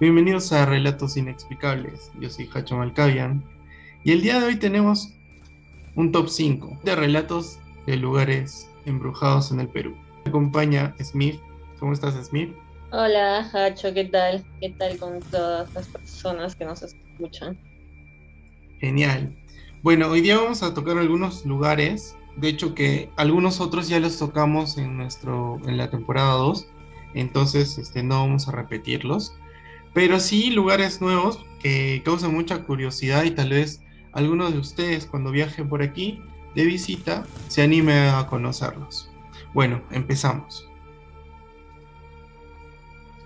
Bienvenidos a Relatos Inexplicables. Yo soy Hacho Malcavian y el día de hoy tenemos un top 5 de relatos de lugares embrujados en el Perú. Me acompaña Smith. ¿Cómo estás, Smith? Hola, Hacho, ¿qué tal? ¿Qué tal con todas las personas que nos escuchan? Genial. Bueno, hoy día vamos a tocar algunos lugares, de hecho que algunos otros ya los tocamos en nuestro en la temporada 2, entonces este no vamos a repetirlos pero sí lugares nuevos que causan mucha curiosidad y tal vez algunos de ustedes cuando viajen por aquí de visita se anime a conocerlos. Bueno, empezamos.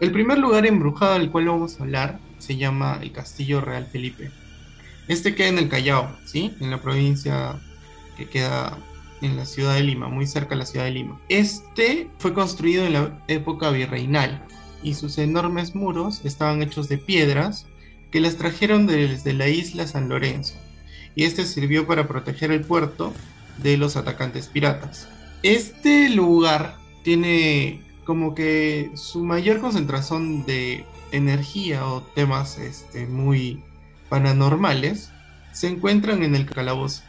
El primer lugar embrujado del cual vamos a hablar se llama el Castillo Real Felipe. Este queda en el Callao, ¿sí? En la provincia que queda en la ciudad de Lima, muy cerca de la ciudad de Lima. Este fue construido en la época virreinal y sus enormes muros estaban hechos de piedras que las trajeron desde la isla San Lorenzo, y este sirvió para proteger el puerto de los atacantes piratas. Este lugar tiene como que su mayor concentración de energía o temas este, muy paranormales se encuentran en el calabozo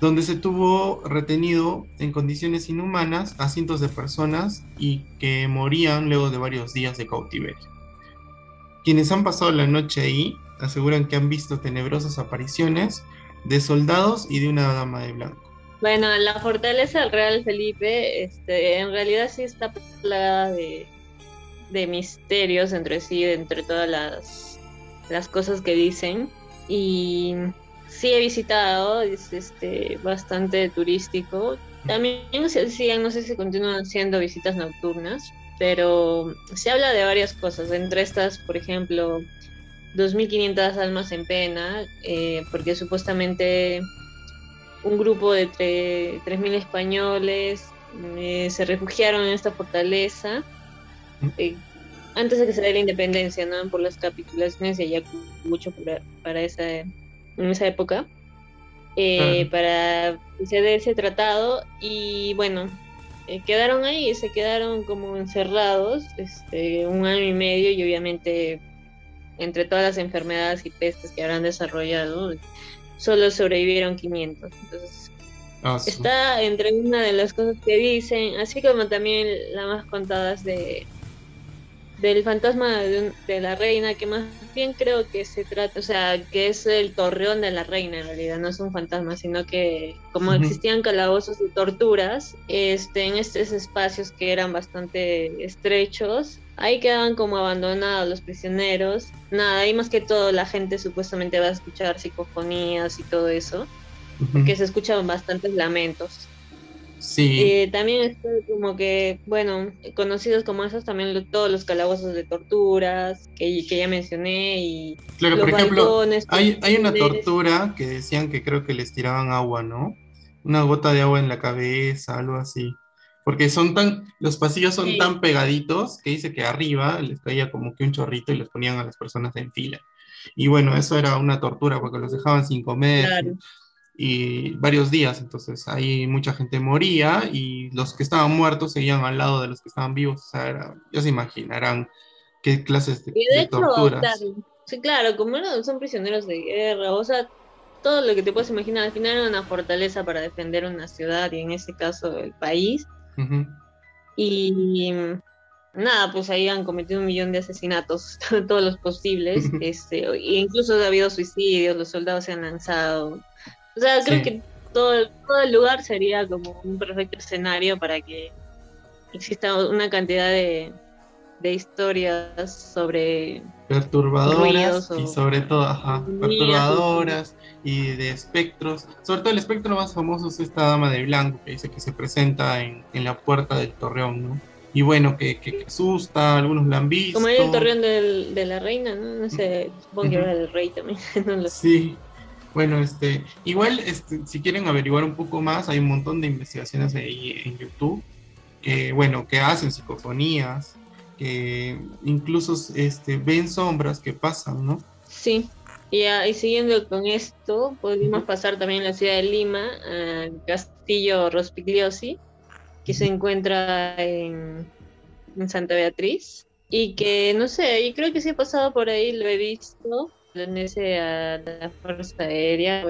donde se tuvo retenido en condiciones inhumanas a cientos de personas y que morían luego de varios días de cautiverio. Quienes han pasado la noche ahí aseguran que han visto tenebrosas apariciones de soldados y de una dama de blanco. Bueno, la fortaleza del Real Felipe, este, en realidad sí está plagada de, de misterios entre sí, entre todas las, las cosas que dicen. Y sí he visitado, es este, bastante turístico. También se hacían, no sé si continúan haciendo visitas nocturnas, pero se habla de varias cosas, entre estas, por ejemplo, 2.500 almas en pena, eh, porque supuestamente un grupo de 3.000 españoles eh, se refugiaron en esta fortaleza eh, antes de que se dé la independencia, ¿no? Por las capitulaciones y Ayacucho mucho para esa en esa época eh, para hacer ese tratado. Y bueno, eh, quedaron ahí, se quedaron como encerrados este, un año y medio. Y obviamente entre todas las enfermedades y pestes que habrán desarrollado, solo sobrevivieron 500. Entonces, ah, está entre una de las cosas que dicen, así como también las más contadas de del fantasma de, la reina, que más bien creo que se trata, o sea, que es el torreón de la reina en realidad, no es un fantasma, sino que como existían calabozos y torturas, este, en estos espacios que eran bastante estrechos, ahí quedaban como abandonados los prisioneros, nada, ahí más que todo la gente supuestamente va a escuchar psicofonías y todo eso, porque se escuchaban bastantes lamentos. Sí. Eh, también está como que, bueno, conocidos como esos también todos los calabozos de torturas que, que ya mencioné y claro, por ejemplo, hay, hay una tortura que decían que creo que les tiraban agua, ¿no? Una gota de agua en la cabeza, algo así. Porque son tan, los pasillos son tan pegaditos que dice que arriba les caía como que un chorrito y los ponían a las personas en fila. Y bueno, eso era una tortura porque los dejaban sin comer. Claro y varios días, entonces ahí mucha gente moría y los que estaban muertos seguían al lado de los que estaban vivos, o sea, ya se imaginarán qué clases de, de, torturas. sí, claro, como son prisioneros de guerra, o sea, todo lo que te puedes imaginar, al final era una fortaleza para defender una ciudad y en este caso el país. Y nada, pues ahí han cometido un millón de asesinatos, todos los posibles, este, e incluso ha habido suicidios, los soldados se han lanzado, o sea, creo que todo, todo el lugar sería como un perfecto escenario para que exista una cantidad de, de historias sobre perturbadoras y sobre todo ajá, perturbadoras y de espectros. Sobre todo el espectro más famoso es esta dama de blanco que dice que se presenta en, en la puerta del torreón no y bueno que, que, asusta algunos la han visto como el torreón del, de la reina no no sé supongo que era del rey también no lo sí bueno, este, igual, este, si quieren averiguar un poco más, hay un montón de investigaciones ahí en YouTube que, bueno, que hacen psicofonías, que incluso este, ven sombras que pasan, ¿no? Sí. Y, y siguiendo con esto, podemos pasar también a la ciudad de Lima, al castillo Rospigliosi, que se encuentra en, en Santa Beatriz. y que no sé, y creo que sí he pasado por ahí, lo he visto, pertenece a la Fuerza Aérea,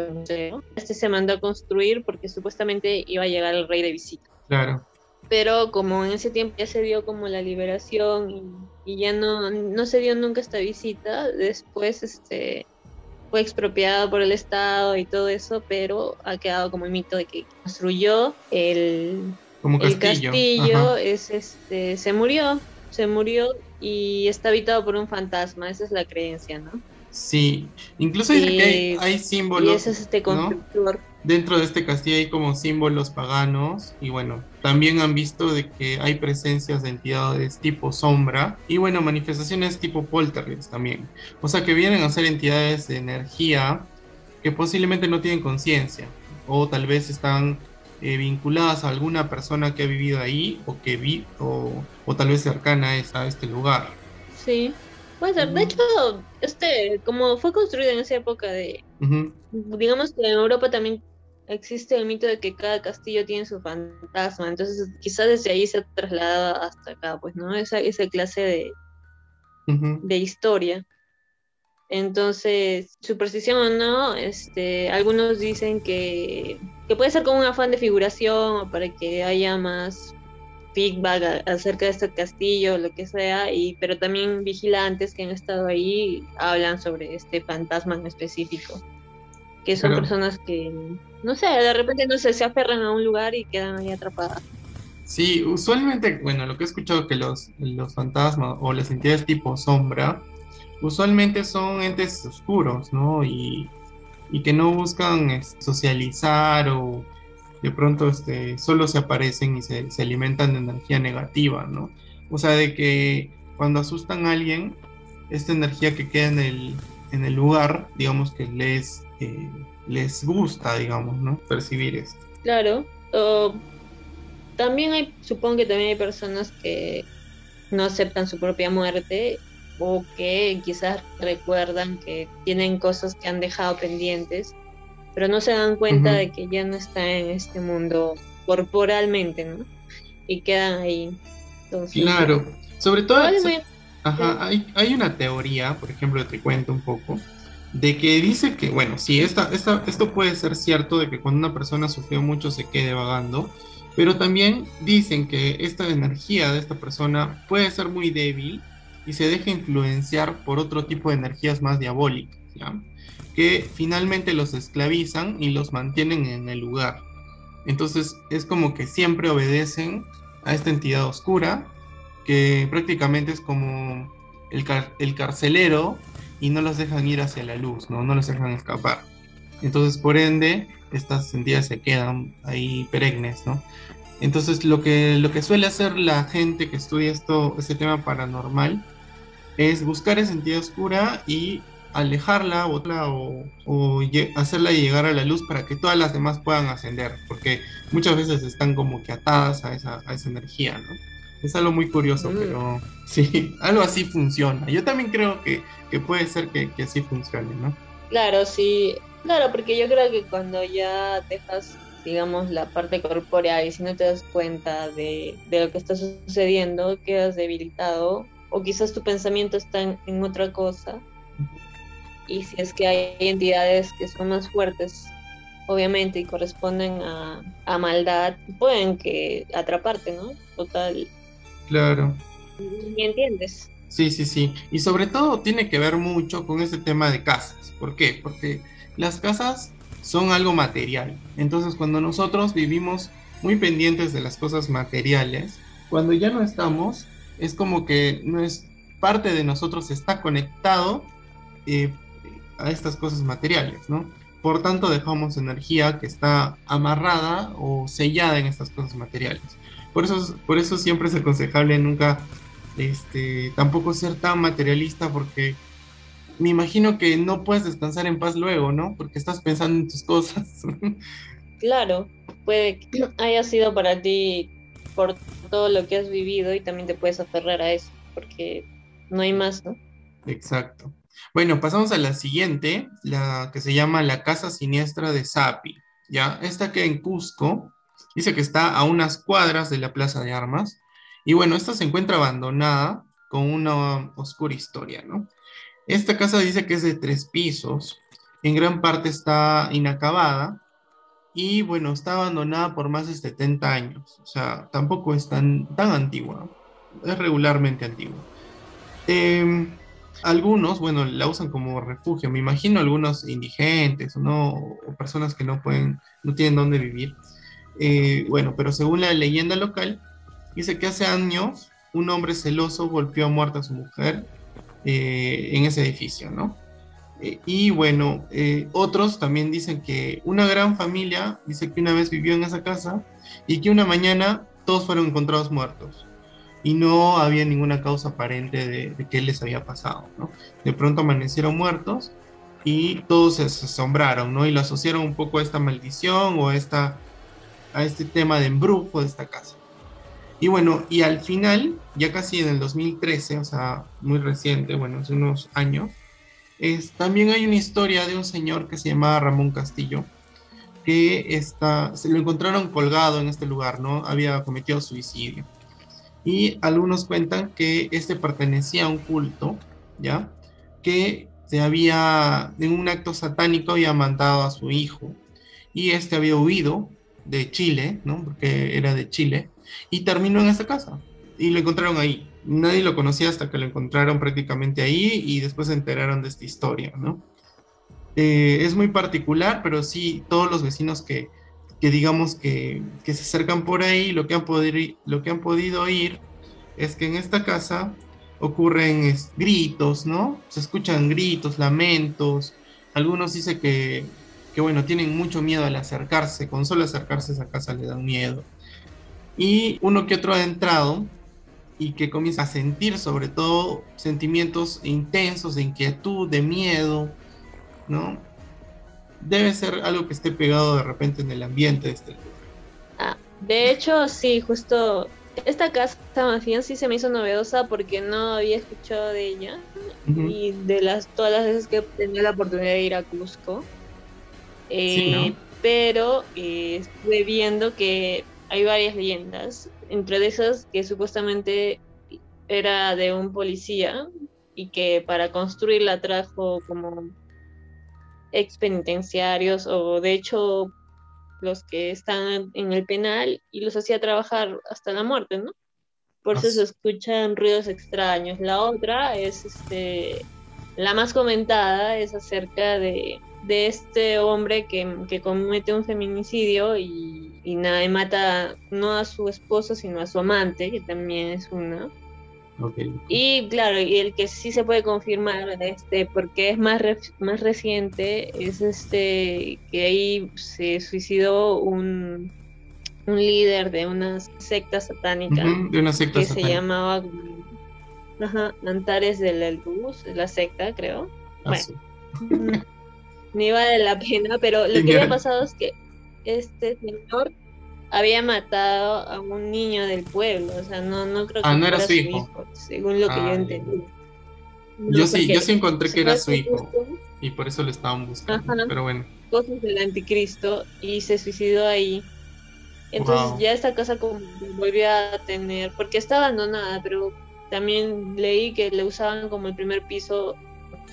este se mandó a construir porque supuestamente iba a llegar el rey de visita. Claro. Pero como en ese tiempo ya se dio como la liberación y, ya no, no se dio nunca esta visita, después este fue expropiado por el Estado y todo eso, pero ha quedado como el mito de que construyó el, el castillo, es este, se murió, se murió y está habitado por un fantasma, esa es la creencia, ¿no? Sí, incluso hay, hay, símbolos. Y es este constructor. Dentro de este castillo hay como símbolos paganos y bueno, también han visto de que hay presencias de entidades tipo sombra y bueno, manifestaciones tipo poltergeist también. O sea que vienen a ser entidades de energía que posiblemente no tienen conciencia o tal vez están eh, vinculadas a alguna persona que ha vivido ahí o que vi o, o tal vez cercana a, a este lugar. Sí. Puede ser. De hecho, este, como fue construido en esa época de, digamos que en Europa también existe el mito de que cada castillo tiene su fantasma, entonces quizás desde ahí se ha trasladado hasta acá, pues, ¿no? Esa, esa clase de, de historia. Entonces, superstición o no, este, algunos dicen que, que puede ser como un afán de figuración o para que haya más feedback acerca de este castillo, lo que sea, y, pero también vigilantes que han estado ahí hablan sobre este fantasma en específico, que son personas que, no sé, de repente no sé, se aferran a un lugar y quedan ahí atrapadas. Sí, usualmente, bueno, lo que he escuchado que los, los fantasmas o las entidades tipo sombra, usualmente son entes oscuros, ¿no? Y, y que no buscan socializar o de pronto este, solo se aparecen y se, alimentan de energía negativa, ¿no? O sea, de que cuando asustan a alguien, esta energía que queda en el, en el lugar, digamos que les, eh, les gusta, digamos, ¿no? Percibir esto. Claro. también hay, supongo que también hay personas que no aceptan su propia muerte o que quizás recuerdan que tienen cosas que han dejado pendientes pero no se dan cuenta de que ya no está en este mundo corporalmente, ¿no? Y quedan ahí. claro, sobre todo... Ajá, hay, hay una teoría, por ejemplo, te cuento un poco, de que dice que, bueno, sí, esta, esta, esto puede ser cierto de que cuando una persona sufrió mucho se quede vagando, pero también dicen que esta energía de esta persona puede ser muy débil y se deja influenciar por otro tipo de energías más diabólicas, ¿ya? Que finalmente los esclavizan y los mantienen en el lugar. Entonces es como que siempre obedecen a esta entidad oscura, que prácticamente es como el, el carcelero y no los dejan ir hacia la luz, ¿no? no los dejan escapar. Entonces, por ende, estas entidades se quedan ahí perennes, ¿no? Entonces, lo que, lo que suele hacer la gente que estudia esto, este tema paranormal es buscar esa entidad oscura y alejarla o, o, hacerla llegar a la luz para que todas las demás puedan ascender, porque muchas veces están como que atadas a esa, a esa energía, ¿no? Es algo muy curioso, mm. pero sí, algo así funciona. Yo también creo que, que puede ser que, que, así funcione, ¿no? Claro, sí, claro, porque yo creo que cuando ya dejas, digamos, la parte corpórea y si no te das cuenta de, de lo que está sucediendo, quedas debilitado o quizás tu pensamiento está en, en otra cosa y si es que hay entidades que son más fuertes, obviamente, y corresponden a, a maldad, pueden que atraparte, ¿no? Total. Claro. ¿Me entiendes? Sí, sí, sí. Y sobre todo tiene que ver mucho con este tema de casas. ¿Por qué? Porque las casas son algo material. Entonces, cuando nosotros vivimos muy pendientes de las cosas materiales, cuando ya no estamos, es como que no es parte de nosotros está conectado eh, a estas cosas materiales, ¿no? Por tanto, dejamos energía que está amarrada o sellada en estas cosas materiales. Por eso, por eso siempre es aconsejable nunca, este, tampoco ser tan materialista porque me imagino que no puedes descansar en paz luego, ¿no? Porque estás pensando en tus cosas. Claro, puede que haya sido para ti por todo lo que has vivido y también te puedes aferrar a eso, porque no hay más, ¿no? Exacto. Bueno, pasamos a la siguiente, la que se llama la Casa Siniestra de Sapi. ¿ya? Esta que en Cusco, dice que está a unas cuadras de la Plaza de Armas. Y bueno, esta se encuentra abandonada con una oscura historia, ¿no? Esta casa dice que es de tres pisos, en gran parte está inacabada y bueno, está abandonada por más de 70 años, o sea, tampoco es tan, tan antigua, es regularmente antigua. Em, algunos, bueno, la usan como refugio, me imagino algunos indigentes, ¿no? O personas que no pueden, no tienen dónde vivir. Eh, bueno, pero según la leyenda local, dice que hace años un hombre celoso golpeó a muerta a su mujer eh, en ese edificio, ¿no? Eh, y bueno, otros también dicen que una gran familia dice que una vez vivió en esa casa y que una mañana todos fueron encontrados muertos y no había ninguna causa aparente de, qué les había pasado, ¿no? De pronto amanecieron muertos y todos se asombraron, ¿no? Y lo asociaron un poco a esta maldición o a, esta, a este tema de embrujo de esta casa. Y bueno, y al final, ya casi en el 2013, o sea, muy reciente, bueno, hace unos años, es, también hay una historia de un señor que se llamaba Ramón Castillo, que está, se lo encontraron colgado en este lugar, ¿no? Había cometido suicidio y algunos cuentan que este pertenecía a un culto, ¿ya? Que se había, en un acto satánico, había mandado a su hijo y este había huido de Chile, ¿no? Porque era de Chile y terminó en esta casa y lo encontraron ahí. Nadie lo conocía hasta que lo encontraron prácticamente ahí y después se enteraron de esta historia, ¿no? Eh, es muy particular, pero sí, todos los vecinos que, que digamos que, se acercan por ahí, lo que, han lo que han podido oír es que en esta casa ocurren gritos, ¿no? Se escuchan gritos, lamentos. Algunos dicen que, que, bueno, tienen mucho miedo al acercarse, con solo acercarse a esa casa le dan miedo. Y uno que otro ha entrado y que comienza a sentir sobre todo sentimientos intensos de inquietud, de miedo, ¿no? Debe ser algo que esté pegado de repente en el ambiente de este lugar. Ah, de hecho, sí, justo esta casa más bien sí se me hizo novedosa porque no había escuchado de ella y de las todas las veces que tenía la oportunidad de ir a Cusco. Eh, pero eh, estuve viendo que hay varias leyendas, entre esas que supuestamente era de un policía y que para construirla trajo como ex penitenciarios o de hecho los que están en el penal y los hacía trabajar hasta la muerte, ¿no? Por eso se escuchan ruidos extraños. La otra es este la más comentada es acerca de, de este hombre que, que, comete un feminicidio y, y nada, mata no a su esposa, sino a su amante, que también es una. Y claro, y el que sí se puede confirmar, este, porque es más, más reciente, es este que ahí se suicidó un, un líder de una secta satánica. de una secta que se llamaba ajá, Antares de la Luz, la secta, creo. Ah, bueno, ni vale la pena, pero lo que había pasado es que este señor había matado a un niño del pueblo, o sea, no, no creo que ah, no era su hijo. según lo que yo ah, entendí. yo sí, yo sí encontré que era su hijo y por eso lo estaban buscando, pero bueno. Cosas del anticristo y se suicidó ahí. Entonces ya esta casa como volvió a tener, porque está abandonada, pero también leí que le usaban como el primer piso,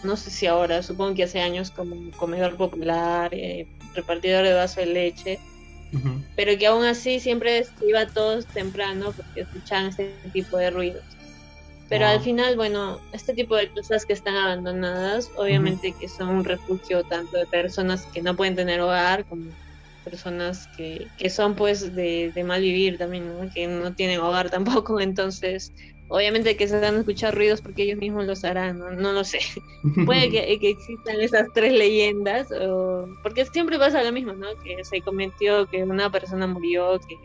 no sé si ahora, supongo que hace años como comedor popular, eh, repartidor de vaso de leche pero que aún así siempre iba todos temprano porque escuchaban este tipo de ruidos. Pero al final, bueno, este tipo de cosas que están abandonadas, obviamente que son un refugio tanto de personas que no pueden tener hogar como personas que, que son pues de, de mal vivir también, ¿no? que no tienen hogar tampoco, entonces Obviamente que se van a escuchar ruidos porque ellos mismos los harán, no, lo sé. Puede que, existan esas tres leyendas, porque siempre pasa lo mismo, ¿no? Que se cometió que una persona murió, que,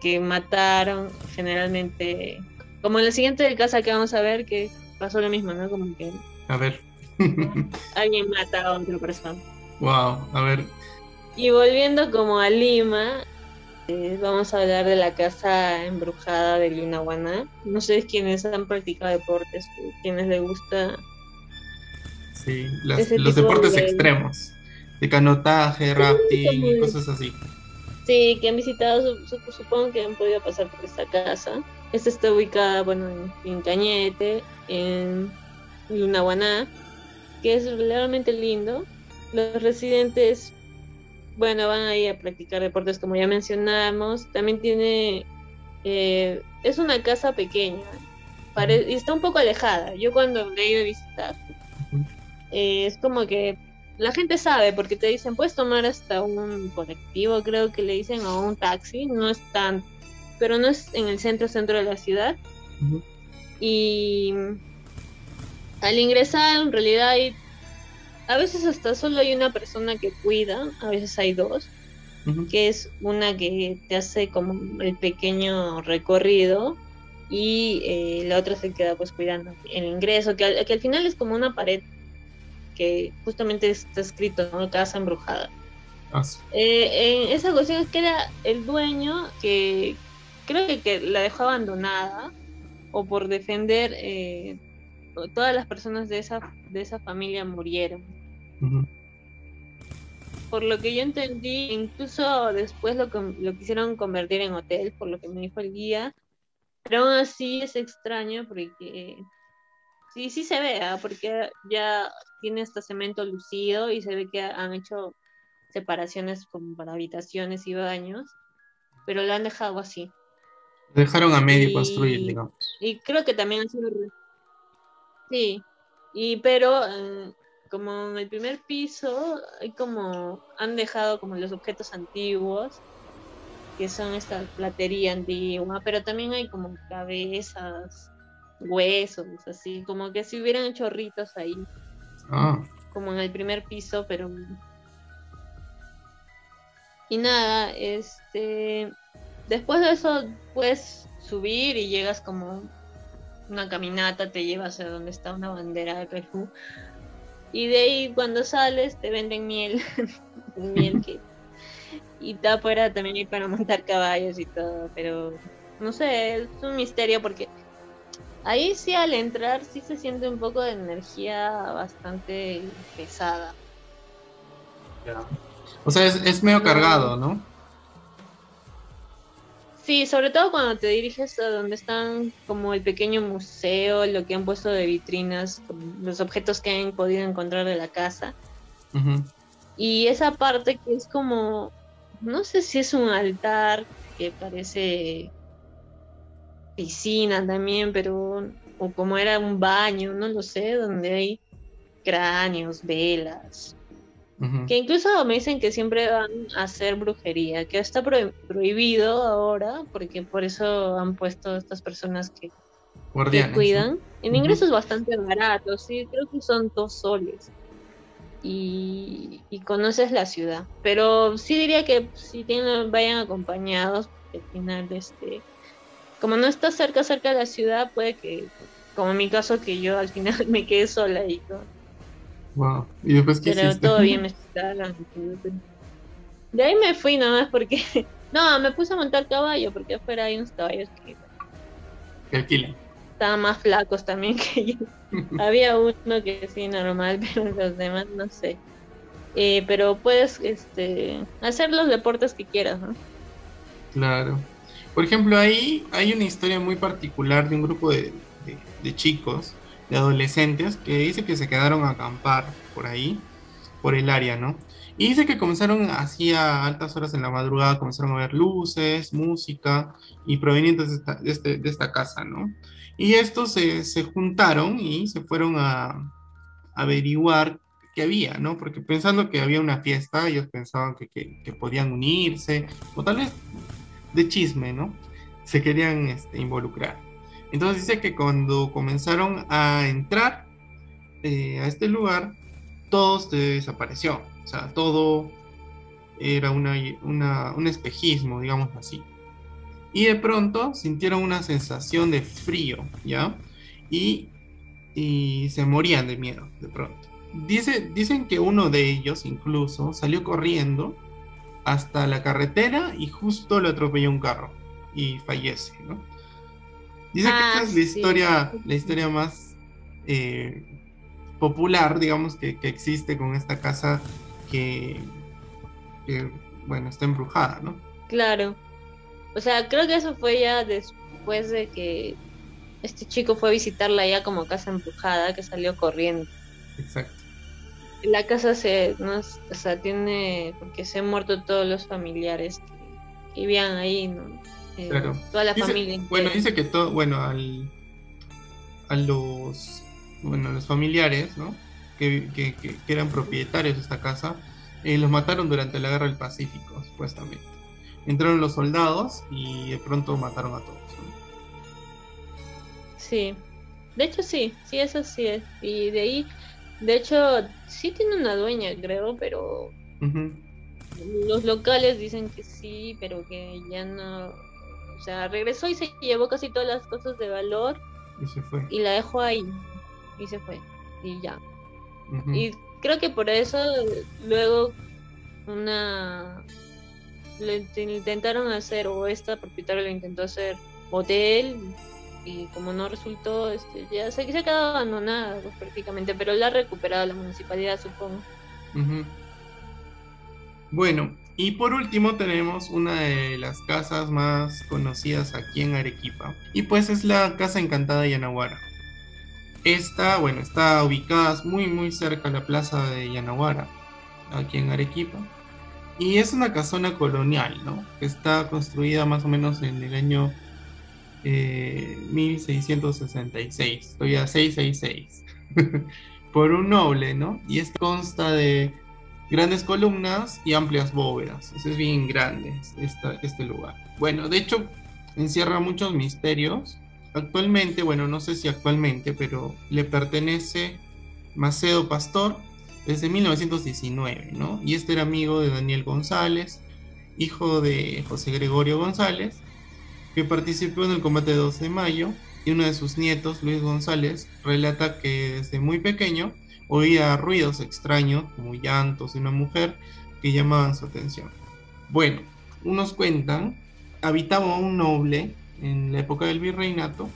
que mataron, generalmente. Como en el siguiente caso que vamos a ver, que pasó lo mismo, ¿no? Como que. A ver. alguien mata a otra persona. Wow, a ver. Y volviendo como a Lima, eh, vamos a hablar de la casa embrujada de Lunahuaná. No sé quiénes han practicado deportes, quienes les gusta. Sí, los deportes extremos, de canotaje, rafting y cosas así. Sí, que han visitado, supongo que han podido pasar por esta casa. Esta está ubicada, bueno, en, Cañete, en Lunaguaná, que es realmente lindo. Los residentes, bueno, van ahí a practicar deportes como ya mencionamos. También tiene, eh, es una casa pequeña y está un poco alejada. Yo cuando le he ido a visitar, eh, es como que la gente sabe porque te dicen, puedes tomar hasta un colectivo, creo que le dicen, o un taxi, no es tan pero no es en el centro centro de la ciudad. Y al ingresar, en realidad hay, a veces hasta solo hay una persona que cuida, a veces hay dos, que es una que te hace como el pequeño recorrido y eh, la otra se queda pues cuidando el ingreso, que al, que al final es como una pared que justamente está escrito, ¿no? Casa embrujada. Ah, eh, en esa cuestión es que era el dueño que, creo que, la dejó abandonada o por defender eh, todas las personas de esa de esa familia murieron por lo que yo entendí incluso después lo, lo quisieron convertir en hotel por lo que me dijo el guía pero aún así es extraño porque sí sí se ve ¿ah? porque ya tiene hasta cemento lucido y se ve que han hecho separaciones como para habitaciones y baños pero lo han dejado así dejaron a medio construir, digamos. Y creo que también han sido. Sí, y pero eh, como en el primer piso hay como han dejado como los objetos antiguos que son esta platería antigua, pero también hay como cabezas, huesos, así, como que si hubieran hecho ritos ahí. Ah. Como en el primer piso, pero y nada, este Después de eso puedes subir y llegas como una caminata, te llevas a donde está una bandera de Perú. Y de ahí cuando sales te venden miel, miel que... Y está afuera también hay para montar caballos y todo, pero no sé, es un misterio porque ahí sí al entrar sí se siente un poco de energía bastante pesada. O sea, es, es medio cargado, ¿no? Sí, sobre todo cuando te diriges a donde están como el pequeño museo, lo que han puesto de vitrinas, los objetos que han podido encontrar de la casa. Y esa parte que es como, no sé si es un altar que parece piscina también, pero o como era un baño, no lo sé, donde hay cráneos, velas, que incluso me dicen que siempre van a hacer brujería, que está prohibido ahora, porque por eso han puesto estas personas que, cuidan. En ingresos bastante baratos, sí, creo que son dos soles. Y, conoces la ciudad. Pero sí diría que si tienen, vayan acompañados, porque al final, este, como no está cerca, cerca de la ciudad, puede que, como en mi caso, que yo al final me quedé sola y todo Wow. ¿Y después qué Pero todo bien, me De ahí me fui nomás porque. No, me puse a montar caballo porque afuera hay unos caballos que. Que alquilan. Estaban más flacos también que yo. Había uno que sí, normal, pero los demás no sé. Eh, pero puedes este, hacer los deportes que quieras, ¿no? Claro. Por ejemplo, ahí hay una historia muy particular de un grupo de, de chicos de adolescentes que dice que se quedaron a acampar por ahí, por el área, ¿no? Y dice que comenzaron así altas horas en la madrugada, comenzaron a ver luces, música y provenientes de esta, de este, esta casa, ¿no? Y estos se, se, juntaron y se fueron a, averiguar qué había, ¿no? Porque pensando que había una fiesta, ellos pensaban que, que, que podían unirse, o tal vez de chisme, ¿no? Se querían este, involucrar. Entonces dice que cuando comenzaron a entrar eh, a este lugar, todo se desapareció. O sea, todo era una, un espejismo, digamos así. Y de pronto sintieron una sensación de frío, ¿ya? Y, se morían de miedo, de pronto. Dice, dicen que uno de ellos incluso salió corriendo hasta la carretera y justo le atropelló un carro y fallece, ¿no? Dice que esta es la ah, historia, la historia más eh, popular, digamos, que, existe con esta casa que, bueno, está embrujada, ¿no? Claro. O sea, creo que eso fue ya después de que este chico fue a visitarla ya como casa embrujada, que salió corriendo. Exacto. La casa se, no, o sea, tiene, porque se han muerto todos los familiares que, vivían ahí, ¿no? Eh, claro. Toda la familia. Bueno, dice que todo, bueno, al, a los, bueno, los familiares, ¿no? Que, que, que, eran propietarios de esta casa, eh, los mataron durante la guerra del Pacífico, supuestamente. Entraron los soldados y de pronto mataron a todos. Sí, de hecho sí, sí, eso sí es. Y de ahí, de hecho, sí tiene una dueña, creo, pero los locales dicen que sí, pero que ya no. O sea, regresó y se llevó casi todas las cosas de valor. Y se fue. Y la dejó ahí. Y se fue. Y ya. Y creo que por eso luego una. Le intentaron hacer, o esta propietaria lo intentó hacer hotel y como no resultó, este, ya se, se ha quedado abandonada pues, prácticamente, pero la ha recuperado la municipalidad, supongo. Bueno, y por último tenemos una de las casas más conocidas aquí en Arequipa, y pues es la Casa Encantada de Yanaguara. Esta, bueno, está ubicada muy muy cerca a la plaza de Yanaguara, aquí en Arequipa. Y es una casona colonial, ¿no? Que está construida más o menos en el año 1666, eh, estoy a 666, por un noble, ¿no? Y esto consta de grandes columnas y amplias bóvedas, es bien grande este lugar. Bueno, de hecho, encierra muchos misterios. Actualmente, bueno, no sé si actualmente, pero le pertenece Macedo Pastor desde 1919, ¿no? Y este era amigo de Daniel González, hijo de José Gregorio González, que participó en el combate de 12 de mayo, y uno de sus nietos, Luis González, relata que desde muy pequeño oía ruidos extraños, como llantos de una mujer, que llamaban su atención. Bueno, unos cuentan, habitaba un noble en la época del virreinato,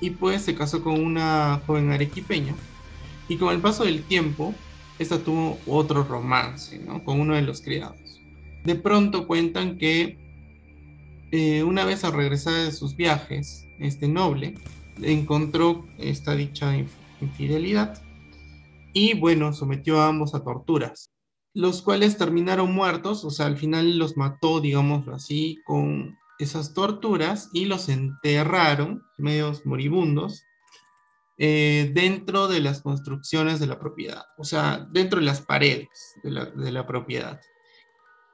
y pues se casó con una joven arequipeña, y con el paso del tiempo, esta tuvo otro romance. Con uno de los criados. De pronto cuentan que eh, una vez al regresar de sus viajes, este noble encontró esta dicha infidelidad y bueno, sometió a ambos a torturas, los cuales terminaron muertos, o sea, al final los mató, digamos así, con esas torturas y los enterraron, medios moribundos, eh, dentro de las construcciones de la propiedad, o sea, dentro de las paredes de la, de la propiedad.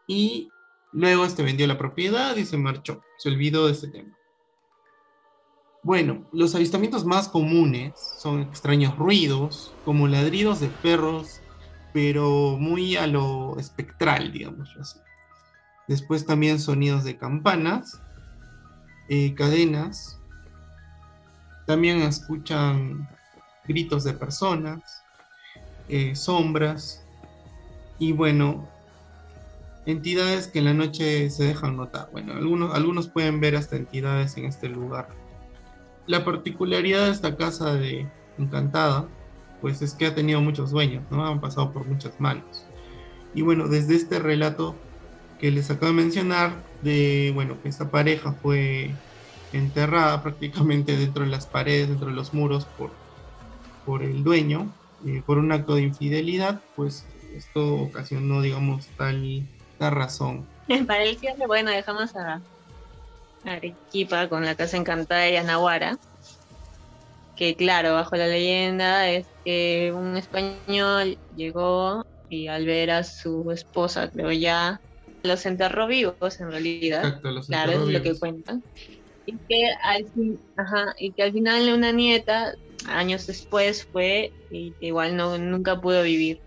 Y Luego este vendió la propiedad y se marchó. Se olvidó de este tema. Bueno, los avistamientos más comunes son extraños ruidos, como ladridos de perros, pero muy a lo espectral, digamos así. Después también sonidos de campanas, eh, cadenas. También escuchan gritos de personas, eh, sombras. Y bueno, entidades que en la noche se dejan notar. Bueno, algunos, algunos pueden ver hasta entidades en este lugar. La particularidad de esta casa de Encantada, pues es que ha tenido muchos dueños, ¿no? Han pasado por muchas manos. Y bueno, desde este relato que les acabo de mencionar, de, bueno, que esta pareja fue enterrada prácticamente dentro de las paredes, dentro de los muros por, por el dueño, eh, por un acto de infidelidad, pues esto ocasionó, digamos, tal la razón. Cierre, bueno, dejamos a Arequipa con la casa encantada de Yanaguara. Que claro, bajo la leyenda es que un español llegó y al ver a su esposa, creo ya, los enterró vivos en realidad. claro, es lo que cuentan. Y que, al ajá, y que al final una nieta, años después, fue y que igual no, nunca pudo vivir.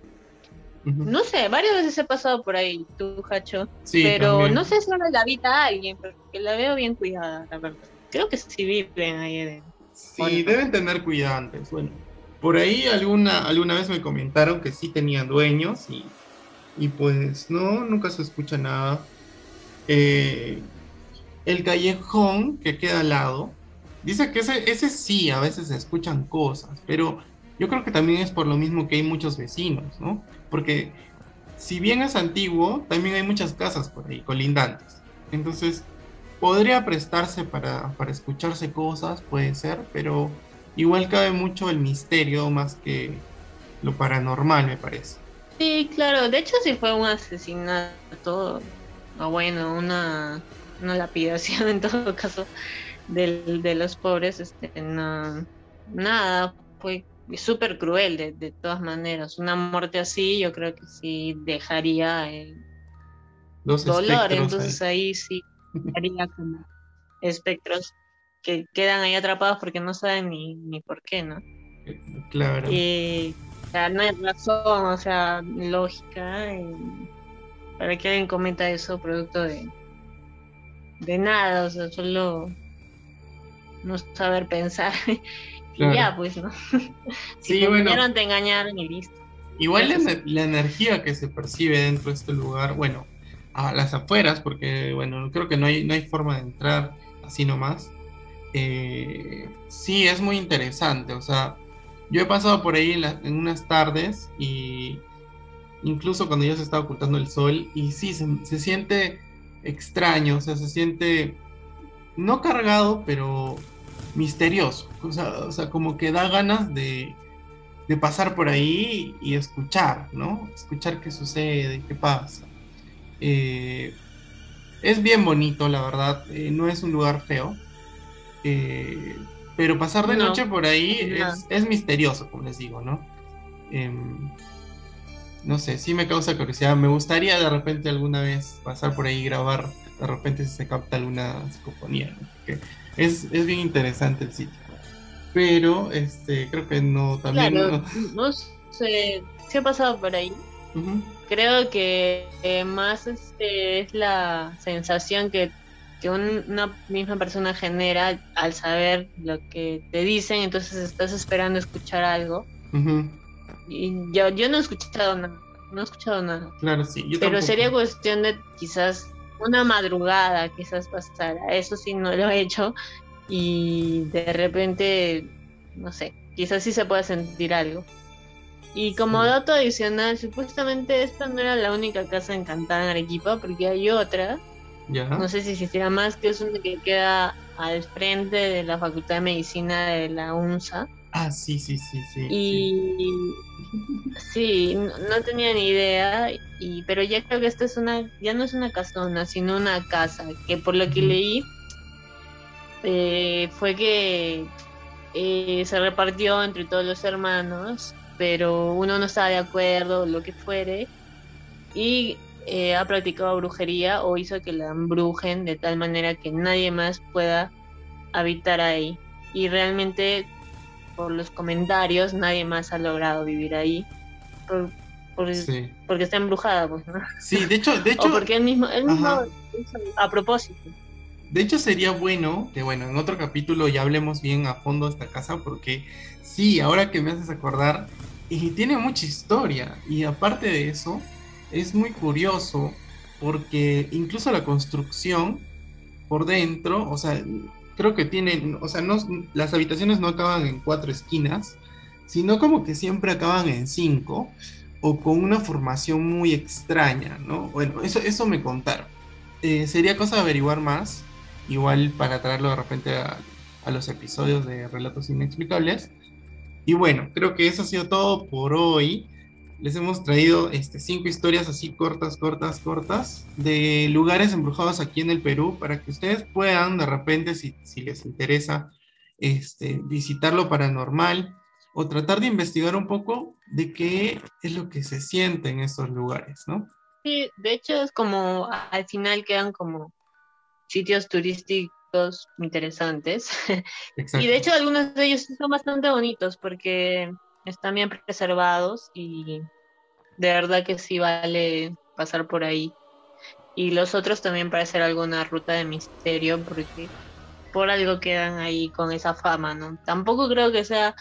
No sé, varias veces he pasado por ahí, tú, Hacho. pero no sé si ahora la habita alguien, porque la veo bien cuidada, la verdad. Creo que sí viven ahí. Sí, deben tener cuidantes. Bueno, por ahí alguna, alguna vez me comentaron que sí tenían dueños y, y pues no, nunca se escucha nada. Eh, el callejón que queda al lado, dice que ese, ese sí, a veces se escuchan cosas, pero yo creo que también es por lo mismo que hay muchos vecinos, ¿no? Porque si bien es antiguo, también hay muchas casas por ahí, colindantes. Entonces, podría prestarse para, para escucharse cosas, puede ser, pero igual cabe mucho el misterio más que lo paranormal, me parece. Sí, claro, de hecho si fue un asesinato, o bueno, una, lapidación en todo caso del, de los pobres, este, no, nada, fue súper cruel de, de, todas maneras. Una muerte así yo creo que sí dejaría dolor, entonces ahí, sí dejaría como espectros que quedan ahí atrapados porque no saben ni, ni por qué, ¿no? Claro. Y, o sea, no hay razón, o sea, lógica, para que alguien cometa eso producto de, de nada, o sea, solo no saber pensar. ya, pues, ¿no? si sí, te te engañaron y listo. Igual la, la, energía que se percibe dentro de este lugar, bueno, a las afueras, porque, bueno, creo que no hay, no hay forma de entrar así nomás. Eh, sí, es muy interesante, o sea, yo he pasado por ahí en, unas tardes y incluso cuando ya se está ocultando el sol y sí, se, siente extraño, o sea, se siente no cargado, pero misterioso. O sea, como que da ganas de, de, pasar por ahí y escuchar, ¿no? Escuchar qué sucede, qué pasa. Eh, es bien bonito, la verdad. Eh, no es un lugar feo. Eh, pero pasar de noche por ahí es, misterioso, como les digo, ¿no? Em, no sé, sí me causa curiosidad. Me gustaría de repente alguna vez pasar por ahí y grabar, de repente si se capta alguna psicofonía, es, bien interesante el sitio. Pero este creo que no también no, sé, si ha pasado por ahí. Creo que eh, más este, es la sensación que que una misma persona genera al saber lo que te dicen, entonces estás esperando escuchar algo. Y yo, yo no he escuchado nada, no he escuchado nada. Claro, sí. Pero sería cuestión de quizás una madrugada, quizás pasar. Eso sí no lo he hecho. Y de repente, no sé, quizás sí se pueda sentir algo. Y como dato adicional, supuestamente esta no era la única casa encantada en Arequipa, porque hay otra no sé si existiera más, que es una que queda al frente de la Facultad de Medicina de la UNSA. Ah, sí, sí, sí, sí. Y sí, no, tenía ni idea, y, pero ya creo que esta es una, ya no es una casona, sino una casa, que por lo que leí eh, fue que eh, se repartió entre todos los hermanos, pero uno no estaba de acuerdo, lo que fuere, y eh, ha practicado brujería o hizo que la embrujen de tal manera que nadie más pueda habitar ahí. Y realmente, por los comentarios, nadie más ha logrado vivir ahí. Porque está embrujada, pues, ¿no? Sí, de hecho, de hecho. o porque él mismo, él mismo a propósito. De hecho, sería bueno que, bueno, en otro capítulo ya hablemos bien a fondo de esta casa, porque sí, ahora que me haces acordar, y tiene mucha historia. Y aparte de eso, es muy curioso porque incluso la construcción por dentro, o sea, creo que tienen, o sea, no, las habitaciones no acaban en cuatro esquinas, sino como que siempre acaban en cinco o con una formación muy extraña, ¿no? Bueno, eso, eso me contaron. Eh, sería cosa de averiguar más, igual para traerlo de repente a, a los episodios de Relatos Inexplicables. Y bueno, creo que eso ha sido todo por hoy les hemos traído este, cinco historias así cortas, cortas, cortas, de lugares embrujados aquí en el Perú, para que ustedes puedan de repente, si, si les interesa, este, visitar lo paranormal o tratar de investigar un poco de qué es lo que se siente en estos lugares, ¿no? Sí, de hecho es como, al final quedan como sitios turísticos interesantes. y de hecho algunos de ellos son bastante bonitos porque están bien preservados y de verdad que sí vale pasar por ahí. Y los otros también para hacer alguna ruta de misterio porque por algo quedan ahí con esa fama, ¿no? Tampoco creo que sea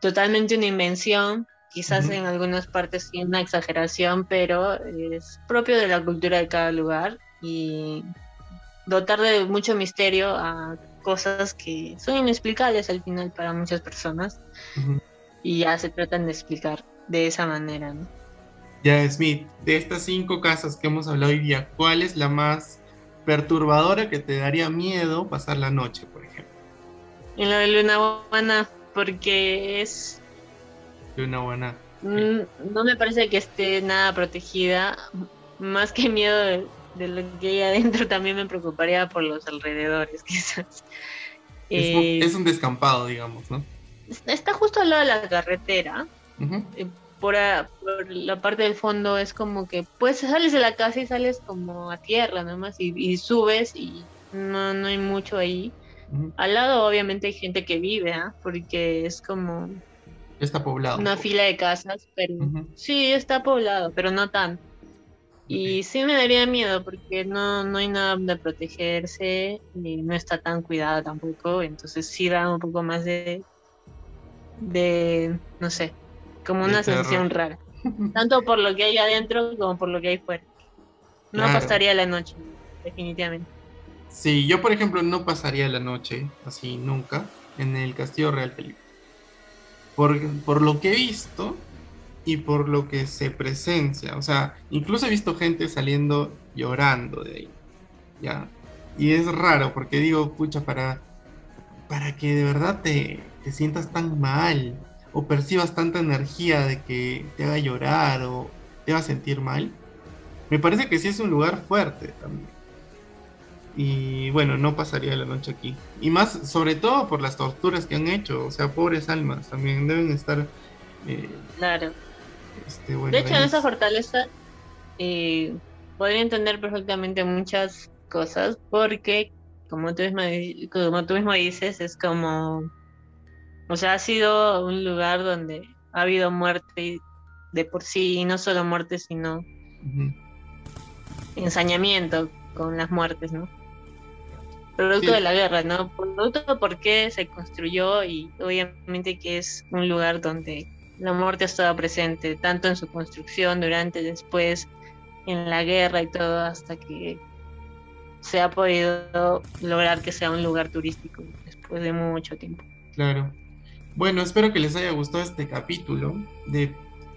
totalmente una invención, quizás en algunas partes sí una exageración, pero es propio de la cultura de cada lugar y dotar de mucho misterio a cosas que son inexplicables al final para muchas personas y ya se tratan de explicar de esa manera, ¿no? Ya, Smith, de estas cinco casas que hemos hablado hoy día, ¿cuál es la más perturbadora que te daría miedo pasar la noche, por ejemplo? En lo de Luna Buena, porque es... Luna Buena. Mm, no me parece que esté nada protegida. Más que miedo de, lo que hay adentro, también me preocuparía por los alrededores, quizás. Es, un descampado, digamos, ¿no? Está justo al lado de la carretera. Eh, por, la parte del fondo es como que pues sales de la casa y sales como a tierra nomás y, y subes y no, no hay mucho ahí. Al lado obviamente hay gente que vive, ¿ah? porque es como... Está poblado. Una fila de casas, pero sí está poblado, pero no tan. Y sí me daría miedo porque no, no hay nada de protegerse y no está tan cuidada tampoco, entonces sí da un poco más de, de no sé, como una sensación rara. Tanto por lo que hay adentro como por lo que hay fuera. No pasaría la noche, definitivamente. Sí, yo por ejemplo no pasaría la noche así nunca en el Castillo Real Felipe. Por, por lo que he visto y por lo que se presencia. O sea, incluso he visto gente saliendo llorando de ahí. ¿Ya? Y es raro porque digo, pucha, para, para que de verdad te, te sientas tan mal o percibas tanta energía de que te haga llorar o te haga sentir mal, me parece que sí es un lugar fuerte también. Y bueno, no pasaría la noche aquí. Y más, sobre todo por las torturas que han hecho. O sea, pobres almas también deben estar. Eh, claro. Este, de hecho, en esa fortaleza eh, podría entender perfectamente muchas cosas. Porque, como tú, mismo, como tú mismo dices, es como o sea, ha sido un lugar donde ha habido muerte de por sí, y no solo muerte, sino ensañamiento con las muertes, ¿no? Producto de la guerra, ¿no? Producto de por qué se construyó y obviamente que es un lugar donde la muerte ha estado presente, tanto en su construcción, durante, después, en la guerra y todo, hasta que se ha podido lograr que sea un lugar turístico después de mucho tiempo. Claro. Bueno, espero que les haya gustado este capítulo de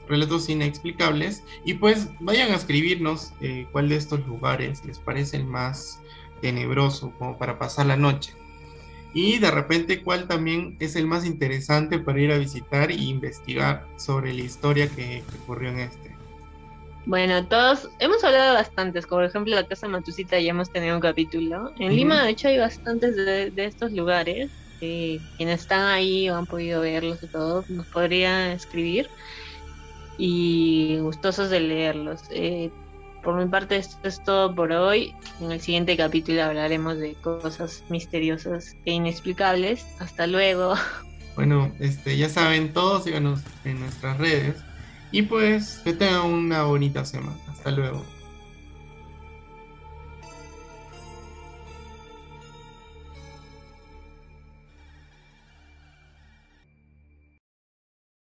Relatos Inexplicables y pues vayan a escribirnos eh, cuál de estos lugares les parece el más tenebroso como para pasar la noche. Y de repente cuál también es el más interesante para ir a visitar e investigar sobre la historia que, ocurrió en este. Bueno, todos hemos hablado bastantes, como por ejemplo la Casa Matusita ya hemos tenido un capítulo. En Lima de hecho hay bastantes de estos lugares quienes están ahí o han podido verlos y todo, nos podrían escribir y gustosos de leerlos. Eh, por mi parte esto es todo por hoy. En el siguiente capítulo hablaremos de cosas misteriosas e inexplicables. Hasta luego. Bueno, este, ya saben todos, síganos en nuestras redes. Y pues que tengan una bonita semana. Hasta luego.